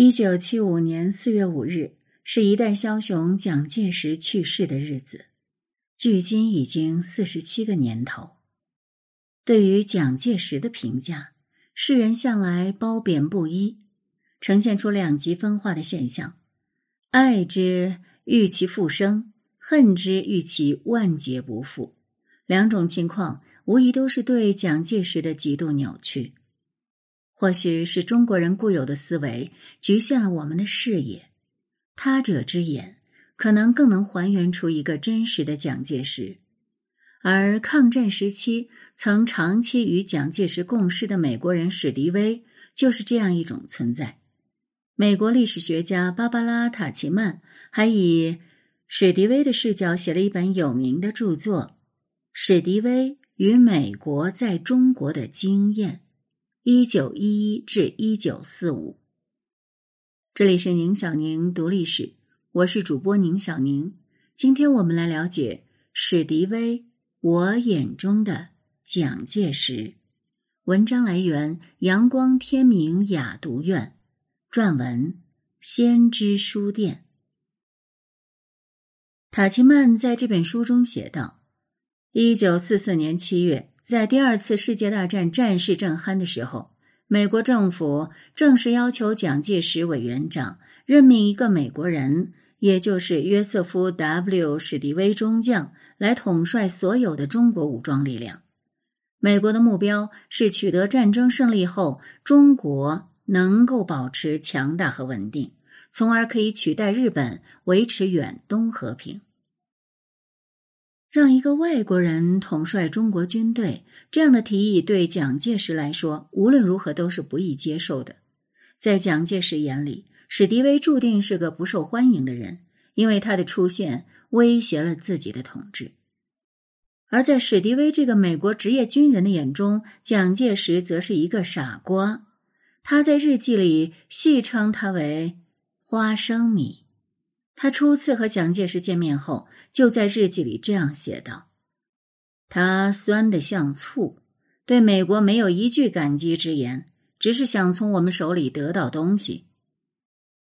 一九七五年四月五日是一代枭雄蒋介石去世的日子，距今已经四十七个年头。对于蒋介石的评价，世人向来褒贬不一，呈现出两极分化的现象：爱之欲其复生，恨之欲其万劫不复。两种情况无疑都是对蒋介石的极度扭曲。或许是中国人固有的思维局限了我们的视野，他者之眼可能更能还原出一个真实的蒋介石。而抗战时期曾长期与蒋介石共事的美国人史迪威就是这样一种存在。美国历史学家芭芭拉·塔奇曼还以史迪威的视角写了一本有名的著作《史迪威与美国在中国的经验》。一九一一至一九四五，这里是宁小宁读历史，我是主播宁小宁。今天我们来了解史迪威，我眼中的蒋介石。文章来源：阳光天明雅读院，撰文：先知书店。塔奇曼在这本书中写道：一九四四年七月。在第二次世界大战战事正酣的时候，美国政府正式要求蒋介石委员长任命一个美国人，也就是约瑟夫 ·W· 史迪威中将来统帅所有的中国武装力量。美国的目标是取得战争胜利后，中国能够保持强大和稳定，从而可以取代日本，维持远东和平。让一个外国人统帅中国军队，这样的提议对蒋介石来说，无论如何都是不易接受的。在蒋介石眼里，史迪威注定是个不受欢迎的人，因为他的出现威胁了自己的统治。而在史迪威这个美国职业军人的眼中，蒋介石则是一个傻瓜。他在日记里戏称他为“花生米”。他初次和蒋介石见面后，就在日记里这样写道：“他酸的像醋，对美国没有一句感激之言，只是想从我们手里得到东西。”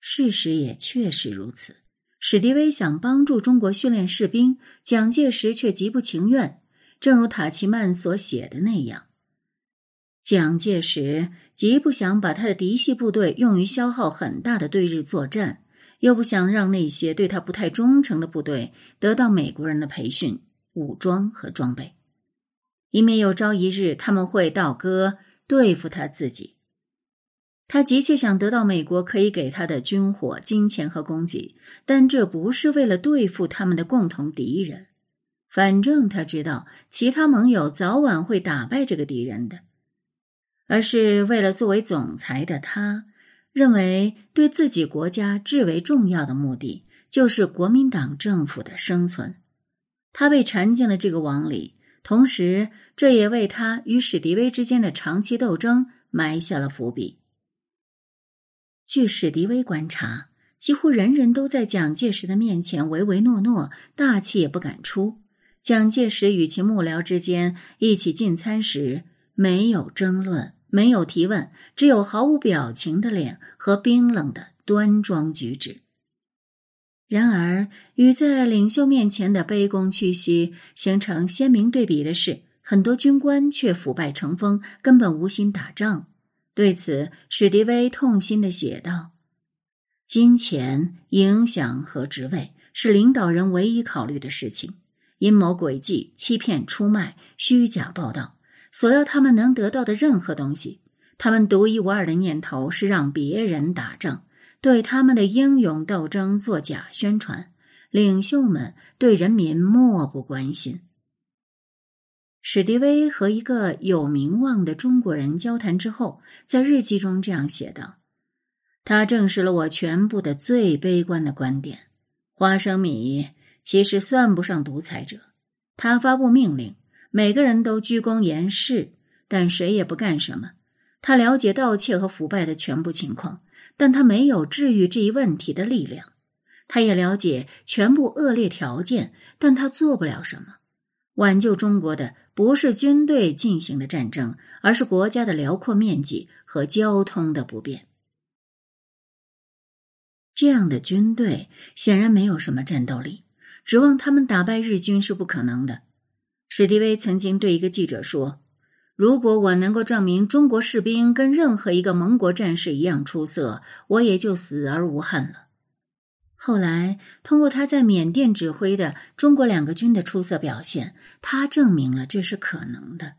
事实也确实如此。史迪威想帮助中国训练士兵，蒋介石却极不情愿。正如塔奇曼所写的那样，蒋介石极不想把他的嫡系部队用于消耗很大的对日作战。又不想让那些对他不太忠诚的部队得到美国人的培训、武装和装备，以免有朝一日他们会倒戈对付他自己。他急切想得到美国可以给他的军火、金钱和供给，但这不是为了对付他们的共同敌人。反正他知道其他盟友早晚会打败这个敌人的，而是为了作为总裁的他。认为对自己国家至为重要的目的就是国民党政府的生存，他被缠进了这个网里，同时这也为他与史迪威之间的长期斗争埋下了伏笔。据史迪威观察，几乎人人都在蒋介石的面前唯唯诺诺，大气也不敢出。蒋介石与其幕僚之间一起进餐时，没有争论。没有提问，只有毫无表情的脸和冰冷的端庄举止。然而，与在领袖面前的卑躬屈膝形成鲜明对比的是，很多军官却腐败成风，根本无心打仗。对此，史迪威痛心的写道：“金钱、影响和职位是领导人唯一考虑的事情，阴谋诡计、欺骗、出卖、虚假报道。”索要他们能得到的任何东西，他们独一无二的念头是让别人打仗，对他们的英勇斗争做假宣传。领袖们对人民漠不关心。史迪威和一个有名望的中国人交谈之后，在日记中这样写道：“他证实了我全部的最悲观的观点。花生米其实算不上独裁者，他发布命令。”每个人都鞠躬言是，但谁也不干什么。他了解盗窃和腐败的全部情况，但他没有治愈这一问题的力量。他也了解全部恶劣条件，但他做不了什么。挽救中国的不是军队进行的战争，而是国家的辽阔面积和交通的不便。这样的军队显然没有什么战斗力，指望他们打败日军是不可能的。史迪威曾经对一个记者说：“如果我能够证明中国士兵跟任何一个盟国战士一样出色，我也就死而无憾了。”后来，通过他在缅甸指挥的中国两个军的出色表现，他证明了这是可能的。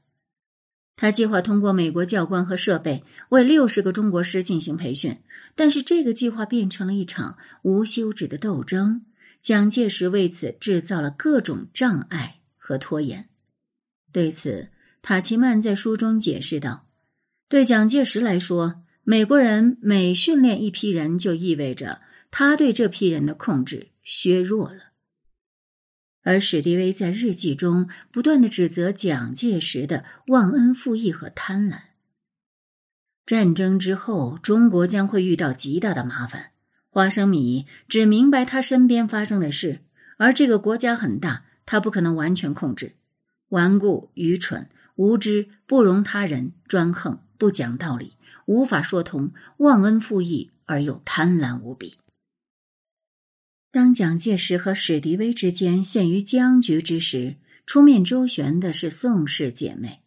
他计划通过美国教官和设备为六十个中国师进行培训，但是这个计划变成了一场无休止的斗争。蒋介石为此制造了各种障碍和拖延。对此，塔奇曼在书中解释道：“对蒋介石来说，美国人每训练一批人，就意味着……”他对这批人的控制削弱了，而史迪威在日记中不断的指责蒋介石的忘恩负义和贪婪。战争之后，中国将会遇到极大的麻烦。花生米只明白他身边发生的事，而这个国家很大，他不可能完全控制。顽固、愚蠢、无知、不容他人、专横、不讲道理、无法说通、忘恩负义而又贪婪无比。当蒋介石和史迪威之间陷于僵局之时，出面周旋的是宋氏姐妹。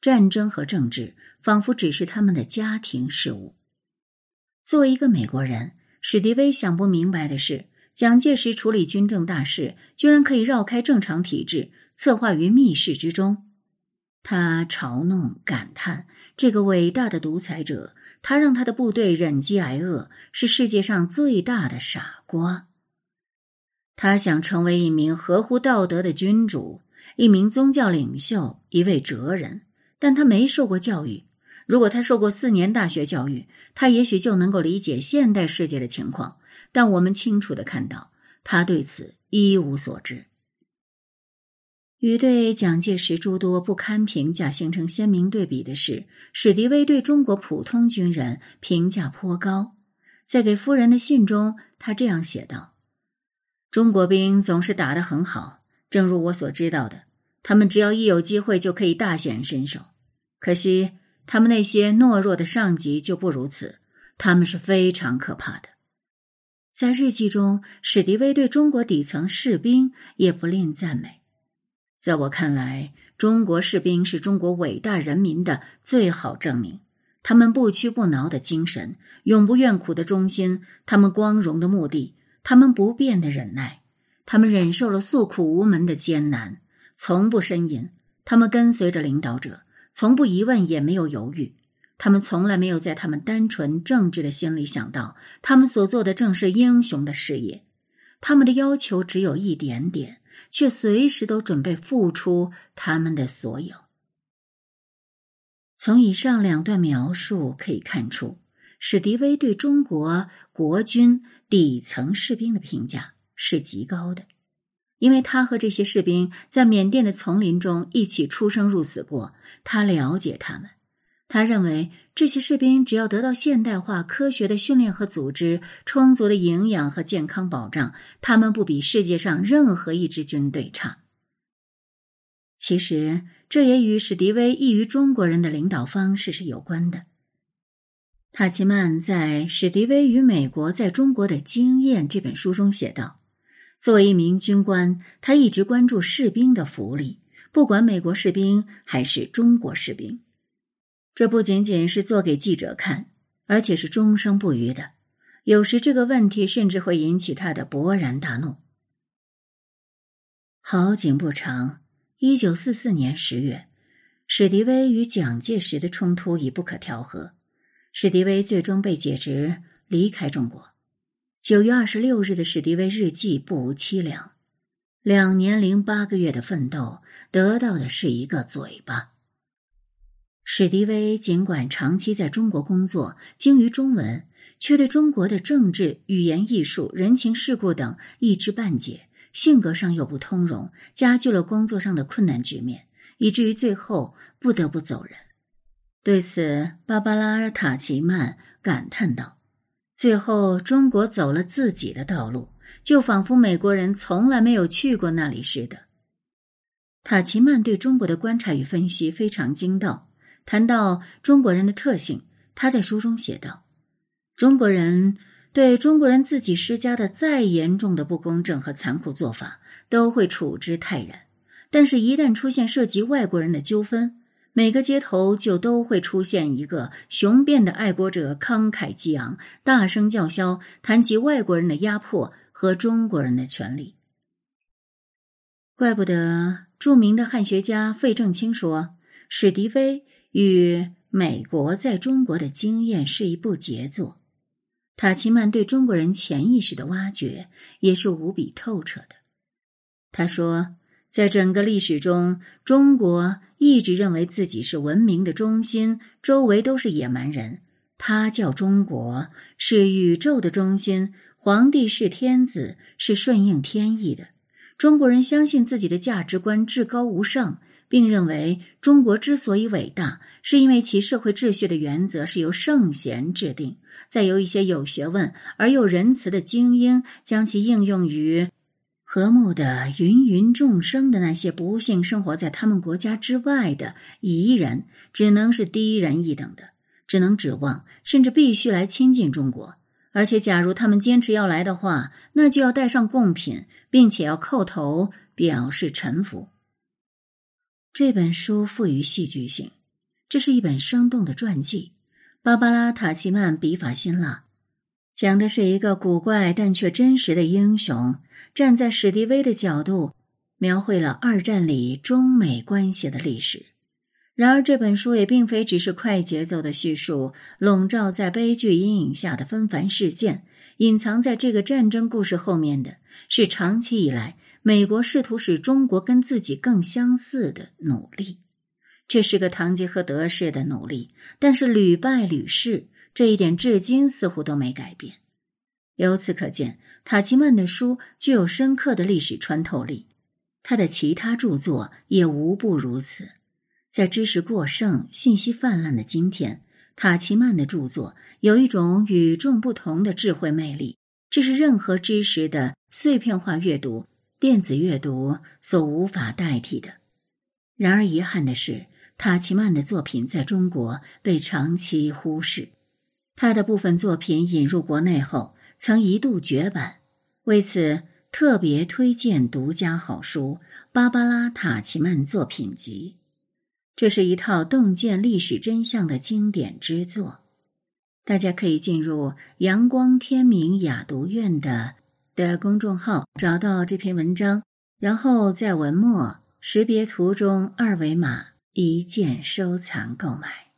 战争和政治仿佛只是他们的家庭事务。作为一个美国人，史迪威想不明白的是，蒋介石处理军政大事居然可以绕开正常体制，策划于密室之中。他嘲弄、感叹这个伟大的独裁者，他让他的部队忍饥挨饿，是世界上最大的傻瓜。他想成为一名合乎道德的君主，一名宗教领袖，一位哲人，但他没受过教育。如果他受过四年大学教育，他也许就能够理解现代世界的情况。但我们清楚的看到，他对此一无所知。与对蒋介石诸多不堪评价形成鲜明对比的是，史迪威对中国普通军人评价颇高。在给夫人的信中，他这样写道。中国兵总是打得很好，正如我所知道的，他们只要一有机会就可以大显身手。可惜他们那些懦弱的上级就不如此，他们是非常可怕的。在日记中，史迪威对中国底层士兵也不吝赞美。在我看来，中国士兵是中国伟大人民的最好证明。他们不屈不挠的精神，永不怨苦的忠心，他们光荣的目的。他们不变的忍耐，他们忍受了诉苦无门的艰难，从不呻吟。他们跟随着领导者，从不疑问，也没有犹豫。他们从来没有在他们单纯正直的心里想到，他们所做的正是英雄的事业。他们的要求只有一点点，却随时都准备付出他们的所有。从以上两段描述可以看出，史迪威对中国国军。底层士兵的评价是极高的，因为他和这些士兵在缅甸的丛林中一起出生入死过，他了解他们。他认为这些士兵只要得到现代化、科学的训练和组织，充足的营养和健康保障，他们不比世界上任何一支军队差。其实，这也与史迪威异于中国人的领导方式是有关的。塔奇曼在《史迪威与美国在中国的经验》这本书中写道：“作为一名军官，他一直关注士兵的福利，不管美国士兵还是中国士兵。这不仅仅是做给记者看，而且是终生不渝的。有时这个问题甚至会引起他的勃然大怒。”好景不长，一九四四年十月，史迪威与蒋介石的冲突已不可调和。史迪威最终被解职，离开中国。九月二十六日的史迪威日记不无凄凉。两年零八个月的奋斗，得到的是一个嘴巴。史迪威尽管长期在中国工作，精于中文，却对中国的政治、语言、艺术、人情世故等一知半解，性格上又不通融，加剧了工作上的困难局面，以至于最后不得不走人。对此，芭芭拉尔·塔奇曼感叹道：“最后，中国走了自己的道路，就仿佛美国人从来没有去过那里似的。”塔奇曼对中国的观察与分析非常精到。谈到中国人的特性，他在书中写道：“中国人对中国人自己施加的再严重的不公正和残酷做法，都会处之泰然。但是，一旦出现涉及外国人的纠纷，每个街头就都会出现一个雄辩的爱国者，慷慨激昂，大声叫嚣，谈及外国人的压迫和中国人的权利。怪不得著名的汉学家费正清说，史迪威与美国在中国的经验是一部杰作。塔奇曼对中国人潜意识的挖掘也是无比透彻的。他说，在整个历史中，中国一直认为自己是文明的中心，周围都是野蛮人。他叫中国是宇宙的中心，皇帝是天子，是顺应天意的。中国人相信自己的价值观至高无上，并认为中国之所以伟大，是因为其社会秩序的原则是由圣贤制定。再由一些有学问而又仁慈的精英将其应用于和睦的芸芸众生的那些不幸生活在他们国家之外的彝人，只能是低人一等的，只能指望甚至必须来亲近中国。而且，假如他们坚持要来的话，那就要带上贡品，并且要叩头表示臣服。这本书富于戏剧性，这是一本生动的传记。芭芭拉·塔奇曼笔法辛辣，讲的是一个古怪但却真实的英雄，站在史迪威的角度，描绘了二战里中美关系的历史。然而，这本书也并非只是快节奏的叙述笼罩在悲剧阴影下的纷繁事件，隐藏在这个战争故事后面的是长期以来美国试图使中国跟自己更相似的努力。这是个堂吉诃德式的努力，但是屡败屡试，这一点至今似乎都没改变。由此可见，塔奇曼的书具有深刻的历史穿透力，他的其他著作也无不如此。在知识过剩、信息泛滥的今天，塔奇曼的著作有一种与众不同的智慧魅力，这是任何知识的碎片化阅读、电子阅读所无法代替的。然而，遗憾的是。塔奇曼的作品在中国被长期忽视，他的部分作品引入国内后，曾一度绝版。为此，特别推荐独家好书《芭芭拉·塔奇曼作品集》，这是一套洞见历史真相的经典之作。大家可以进入阳光天明雅读院的的公众号，找到这篇文章，然后在文末识别图中二维码。一键收藏购买。